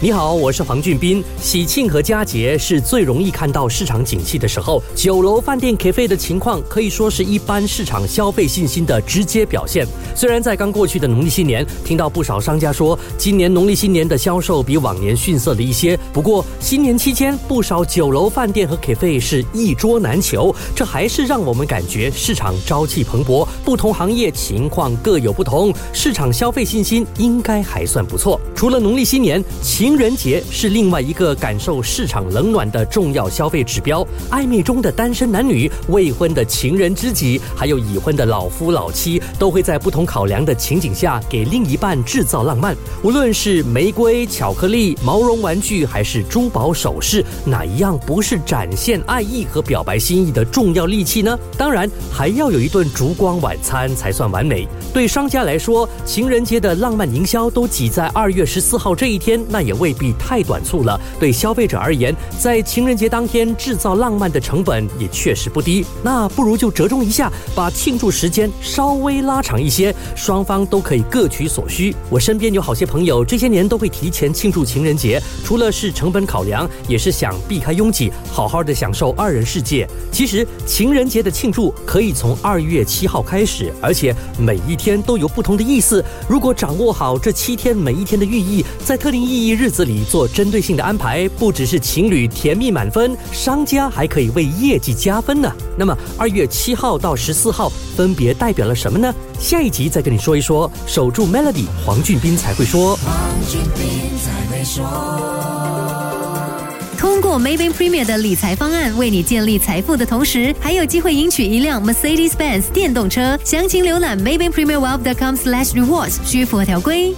你好，我是黄俊斌。喜庆和佳节是最容易看到市场景气的时候，酒楼、饭店、咖啡的情况可以说是一般市场消费信心的直接表现。虽然在刚过去的农历新年，听到不少商家说今年农历新年的销售比往年逊色了一些，不过新年期间不少酒楼、饭店和咖啡是一桌难求，这还是让我们感觉市场朝气蓬勃。不同行业情况各有不同，市场消费信心应该还算不错。除了农历新年，情情人节是另外一个感受市场冷暖的重要消费指标。暧昧中的单身男女、未婚的情人知己，还有已婚的老夫老妻，都会在不同考量的情景下给另一半制造浪漫。无论是玫瑰、巧克力、毛绒玩具，还是珠宝首饰，哪一样不是展现爱意和表白心意的重要利器呢？当然，还要有一顿烛光晚餐才算完美。对商家来说，情人节的浪漫营销都挤在二月十四号这一天，那也。未必太短促了。对消费者而言，在情人节当天制造浪漫的成本也确实不低。那不如就折中一下，把庆祝时间稍微拉长一些，双方都可以各取所需。我身边有好些朋友，这些年都会提前庆祝情人节，除了是成本考量，也是想避开拥挤，好好的享受二人世界。其实情人节的庆祝可以从二月七号开始，而且每一天都有不同的意思。如果掌握好这七天每一天的寓意，在特定意义日。日子里做针对性的安排，不只是情侣甜蜜满分，商家还可以为业绩加分呢。那么二月七号到十四号分别代表了什么呢？下一集再跟你说一说。守住 Melody，黄俊斌才会说。黄俊斌才会说。通过 Maybank Premier 的理财方案，为你建立财富的同时，还有机会赢取一辆 Mercedes-Benz 电动车。详情浏览 Maybank Premier Wealth.com/rewards，需符合条规。